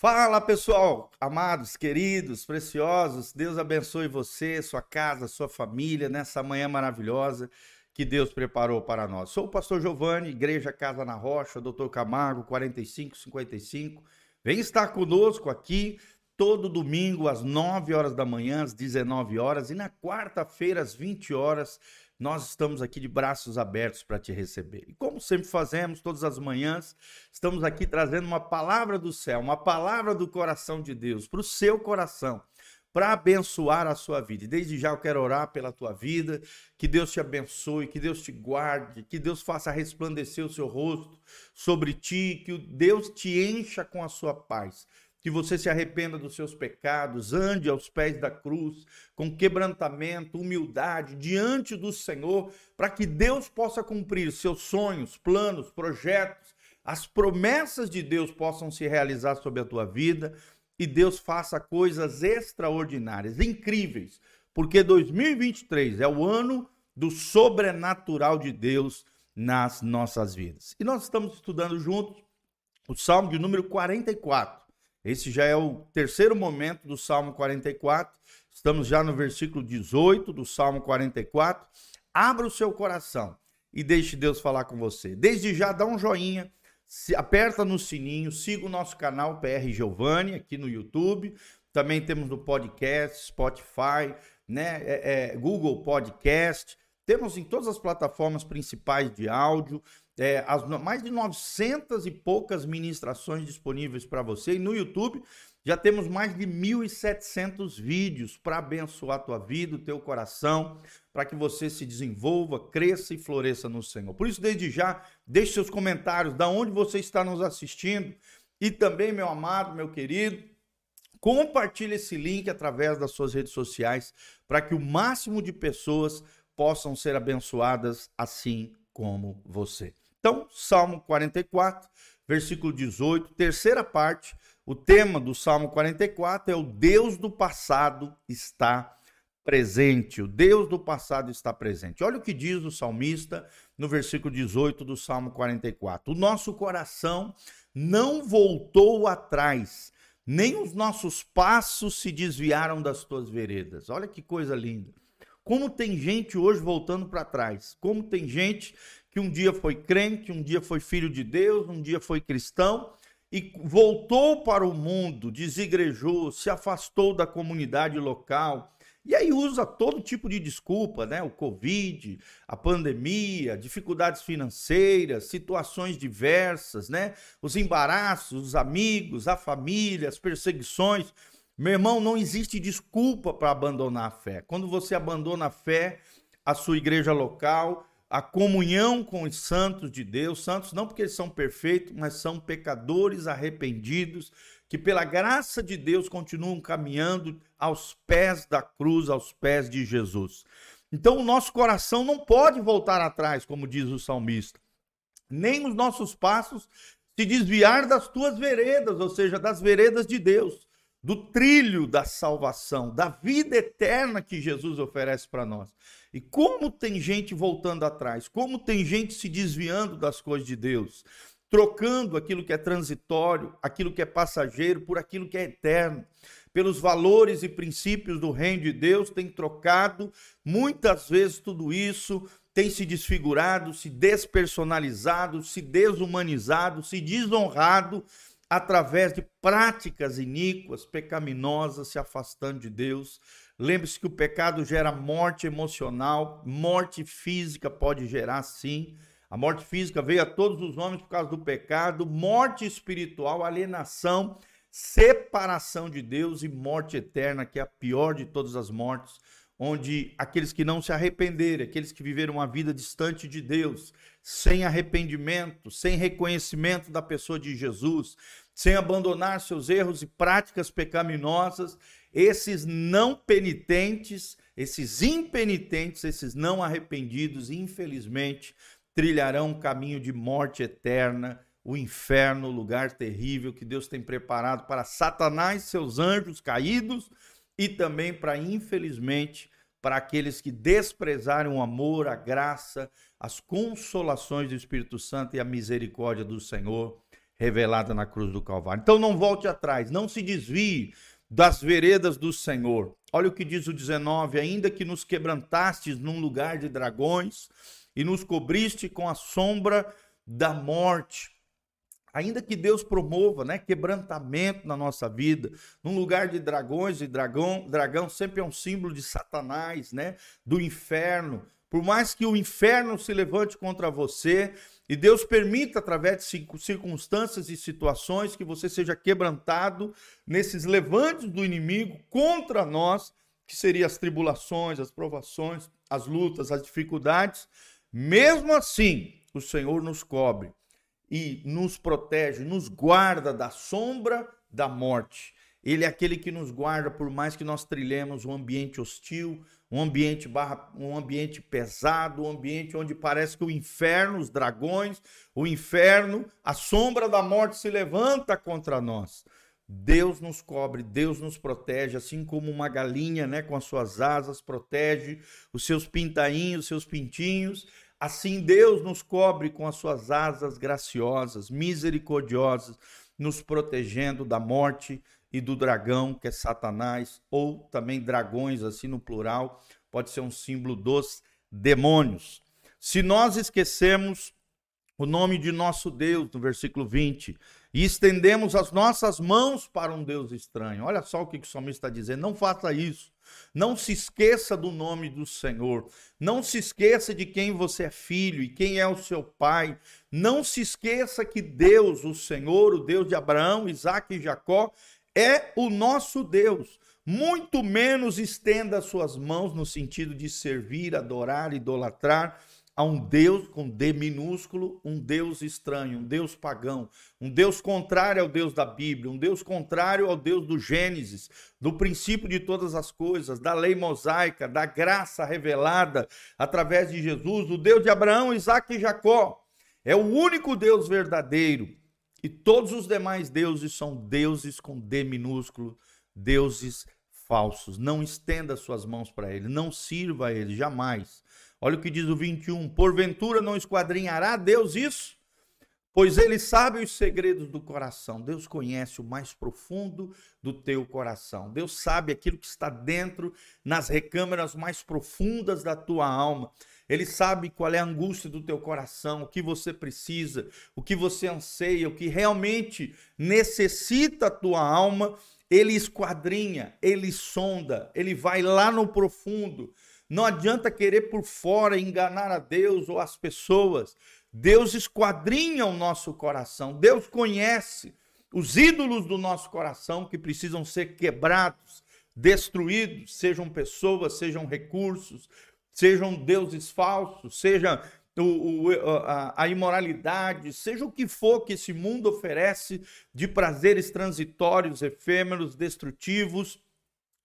Fala pessoal, amados, queridos, preciosos, Deus abençoe você, sua casa, sua família nessa manhã maravilhosa que Deus preparou para nós. Sou o pastor Giovanni, Igreja Casa na Rocha, Doutor Camargo, 4555. Vem estar conosco aqui todo domingo às 9 horas da manhã, às 19 horas e na quarta-feira às 20 horas nós estamos aqui de braços abertos para te receber. E como sempre fazemos, todas as manhãs, estamos aqui trazendo uma palavra do céu, uma palavra do coração de Deus para o seu coração, para abençoar a sua vida. E desde já eu quero orar pela tua vida, que Deus te abençoe, que Deus te guarde, que Deus faça resplandecer o seu rosto sobre ti, que Deus te encha com a sua paz que você se arrependa dos seus pecados, ande aos pés da cruz, com quebrantamento, humildade, diante do Senhor, para que Deus possa cumprir seus sonhos, planos, projetos, as promessas de Deus possam se realizar sobre a tua vida e Deus faça coisas extraordinárias, incríveis, porque 2023 é o ano do sobrenatural de Deus nas nossas vidas. E nós estamos estudando juntos o Salmo de número 44. Esse já é o terceiro momento do Salmo 44. Estamos já no versículo 18 do Salmo 44. Abra o seu coração e deixe Deus falar com você. Desde já dá um joinha, aperta no sininho, siga o nosso canal PR Giovanni aqui no YouTube. Também temos no podcast, Spotify, né, é, é, Google Podcast. Temos em todas as plataformas principais de áudio é, as, mais de 900 e poucas ministrações disponíveis para você. E no YouTube já temos mais de 1.700 vídeos para abençoar a tua vida, o teu coração, para que você se desenvolva, cresça e floresça no Senhor. Por isso, desde já, deixe seus comentários, da onde você está nos assistindo. E também, meu amado, meu querido, compartilhe esse link através das suas redes sociais para que o máximo de pessoas possam ser abençoadas assim como você. Então, Salmo 44, versículo 18, terceira parte, o tema do Salmo 44 é o Deus do passado está presente. O Deus do passado está presente. Olha o que diz o salmista no versículo 18 do Salmo 44. O nosso coração não voltou atrás, nem os nossos passos se desviaram das tuas veredas. Olha que coisa linda. Como tem gente hoje voltando para trás. Como tem gente que um dia foi crente, um dia foi filho de Deus, um dia foi cristão e voltou para o mundo, desigrejou, se afastou da comunidade local. E aí usa todo tipo de desculpa, né? O Covid, a pandemia, dificuldades financeiras, situações diversas, né? Os embaraços, os amigos, a família, as perseguições. Meu irmão, não existe desculpa para abandonar a fé. Quando você abandona a fé, a sua igreja local, a comunhão com os santos de Deus, santos não porque eles são perfeitos, mas são pecadores arrependidos, que pela graça de Deus continuam caminhando aos pés da cruz, aos pés de Jesus. Então o nosso coração não pode voltar atrás, como diz o salmista, nem os nossos passos se desviar das tuas veredas, ou seja, das veredas de Deus, do trilho da salvação, da vida eterna que Jesus oferece para nós. E como tem gente voltando atrás, como tem gente se desviando das coisas de Deus, trocando aquilo que é transitório, aquilo que é passageiro, por aquilo que é eterno. Pelos valores e princípios do reino de Deus, tem trocado muitas vezes tudo isso, tem se desfigurado, se despersonalizado, se desumanizado, se desonrado através de práticas iníquas, pecaminosas, se afastando de Deus, Lembre-se que o pecado gera morte emocional, morte física pode gerar sim. A morte física veio a todos os homens por causa do pecado, morte espiritual, alienação, separação de Deus e morte eterna, que é a pior de todas as mortes, onde aqueles que não se arrependerem, aqueles que viveram uma vida distante de Deus, sem arrependimento, sem reconhecimento da pessoa de Jesus, sem abandonar seus erros e práticas pecaminosas, esses não penitentes, esses impenitentes, esses não arrependidos, infelizmente, trilharão um caminho de morte eterna, o inferno, o lugar terrível que Deus tem preparado para Satanás seus anjos caídos e também para, infelizmente, para aqueles que desprezarem o amor, a graça, as consolações do Espírito Santo e a misericórdia do Senhor revelada na cruz do Calvário. Então não volte atrás, não se desvie das veredas do Senhor. Olha o que diz o 19: ainda que nos quebrantastes num lugar de dragões e nos cobriste com a sombra da morte. Ainda que Deus promova, né, quebrantamento na nossa vida, num lugar de dragões e dragão, dragão sempre é um símbolo de Satanás, né, do inferno. Por mais que o inferno se levante contra você, e Deus permita, através de circunstâncias e situações, que você seja quebrantado nesses levantes do inimigo contra nós, que seriam as tribulações, as provações, as lutas, as dificuldades. Mesmo assim, o Senhor nos cobre e nos protege, nos guarda da sombra da morte. Ele é aquele que nos guarda por mais que nós trilhemos um ambiente hostil, um ambiente barra, um ambiente pesado, um ambiente onde parece que o inferno, os dragões, o inferno, a sombra da morte se levanta contra nós. Deus nos cobre, Deus nos protege, assim como uma galinha, né, com as suas asas protege os seus pintainhos, os seus pintinhos, assim Deus nos cobre com as suas asas graciosas, misericordiosas, nos protegendo da morte, e do dragão, que é Satanás, ou também dragões, assim no plural, pode ser um símbolo dos demônios. Se nós esquecemos o nome de nosso Deus, no versículo 20, e estendemos as nossas mãos para um Deus estranho. Olha só o que o salmista está dizendo. Não faça isso. Não se esqueça do nome do Senhor. Não se esqueça de quem você é filho e quem é o seu pai. Não se esqueça que Deus, o Senhor, o Deus de Abraão, Isaac e Jacó, é o nosso Deus. Muito menos estenda suas mãos no sentido de servir, adorar, idolatrar a um Deus com D minúsculo, um Deus estranho, um Deus pagão, um Deus contrário ao Deus da Bíblia, um Deus contrário ao Deus do Gênesis, do princípio de todas as coisas, da lei mosaica, da graça revelada através de Jesus, o Deus de Abraão, Isaac e Jacó. É o único Deus verdadeiro e todos os demais deuses são deuses com D minúsculo, deuses falsos. Não estenda suas mãos para ele, não sirva a ele, jamais. Olha o que diz o 21. Porventura não esquadrinhará Deus isso? Pois ele sabe os segredos do coração. Deus conhece o mais profundo do teu coração. Deus sabe aquilo que está dentro, nas recâmaras mais profundas da tua alma. Ele sabe qual é a angústia do teu coração, o que você precisa, o que você anseia, o que realmente necessita a tua alma. Ele esquadrinha, ele sonda, ele vai lá no profundo. Não adianta querer por fora enganar a Deus ou as pessoas. Deus esquadrinha o nosso coração. Deus conhece os ídolos do nosso coração que precisam ser quebrados, destruídos, sejam pessoas, sejam recursos, sejam deuses falsos, seja o, o, a, a, imoralidade, seja o que for que esse mundo oferece de prazeres transitórios, efêmeros, destrutivos.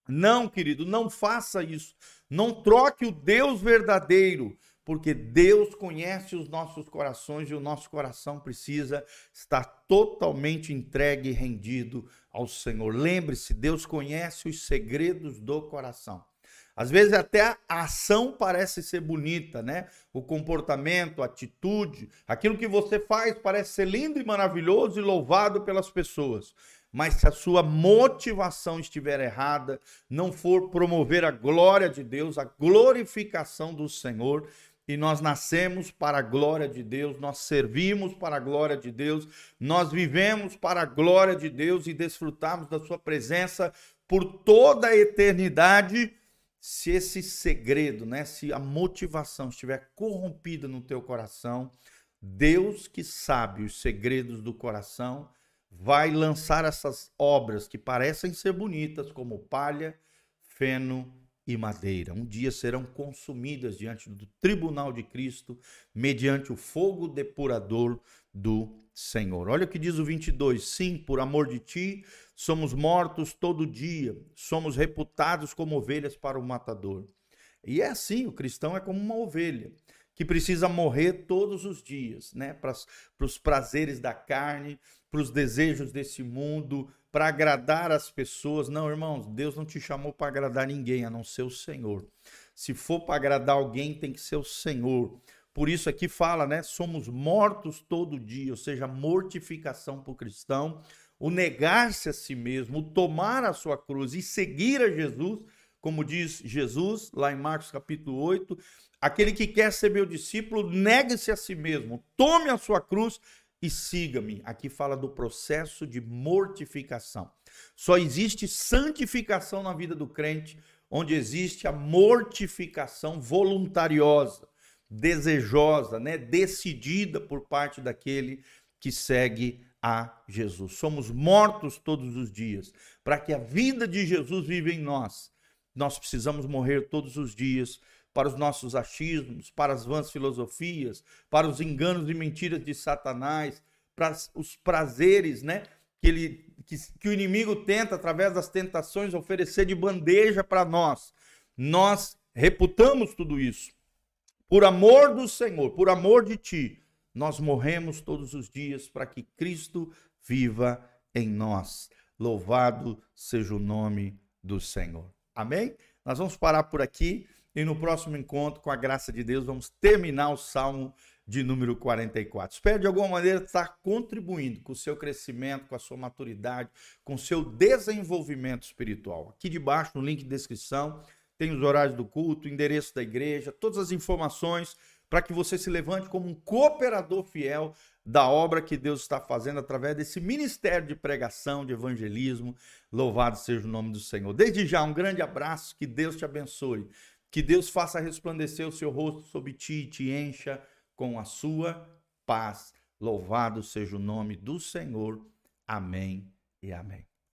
Não, querido, não faça isso. Não troque o Deus verdadeiro, porque Deus conhece os nossos corações e o nosso coração precisa estar totalmente entregue e rendido ao Senhor. Lembre-se, Deus conhece os segredos do coração. Às vezes até a ação parece ser bonita, né? O comportamento, a atitude, aquilo que você faz parece ser lindo e maravilhoso e louvado pelas pessoas. Mas se a sua motivação estiver errada, não for promover a glória de Deus, a glorificação do Senhor, e nós nascemos para a glória de Deus, nós servimos para a glória de Deus, nós vivemos para a glória de Deus e desfrutamos da sua presença por toda a eternidade se esse segredo, né, se a motivação estiver corrompida no teu coração, Deus que sabe os segredos do coração vai lançar essas obras que parecem ser bonitas, como palha, feno e madeira. Um dia serão consumidas diante do tribunal de Cristo, mediante o fogo depurador do Senhor. Olha o que diz o 22: Sim, por amor de ti, somos mortos todo dia, somos reputados como ovelhas para o matador. E é assim: o cristão é como uma ovelha que precisa morrer todos os dias, né? Para os prazeres da carne, para os desejos desse mundo, para agradar as pessoas. Não, irmãos, Deus não te chamou para agradar ninguém, a não ser o Senhor. Se for para agradar alguém, tem que ser o Senhor. Por isso aqui fala, né? Somos mortos todo dia, ou seja, mortificação para o cristão, o negar-se a si mesmo, o tomar a sua cruz e seguir a Jesus, como diz Jesus lá em Marcos capítulo 8, aquele que quer ser meu discípulo, negue-se a si mesmo, tome a sua cruz e siga-me. Aqui fala do processo de mortificação. Só existe santificação na vida do crente onde existe a mortificação voluntariosa, desejosa, né, decidida por parte daquele que segue a Jesus. Somos mortos todos os dias. Para que a vida de Jesus viva em nós, nós precisamos morrer todos os dias para os nossos achismos, para as vãs filosofias, para os enganos e mentiras de Satanás, para os prazeres, né, que ele que, que o inimigo tenta, através das tentações, oferecer de bandeja para nós. Nós reputamos tudo isso. Por amor do Senhor, por amor de ti, nós morremos todos os dias para que Cristo viva em nós. Louvado seja o nome do Senhor. Amém? Nós vamos parar por aqui e no próximo encontro, com a graça de Deus, vamos terminar o Salmo de número 44. Espero de alguma maneira estar contribuindo com o seu crescimento, com a sua maturidade, com o seu desenvolvimento espiritual. Aqui debaixo, no link de descrição, tem os horários do culto, o endereço da igreja, todas as informações para que você se levante como um cooperador fiel da obra que Deus está fazendo através desse ministério de pregação, de evangelismo. Louvado seja o nome do Senhor. Desde já, um grande abraço, que Deus te abençoe, que Deus faça resplandecer o seu rosto sobre ti e te encha com a sua paz. Louvado seja o nome do Senhor. Amém e amém.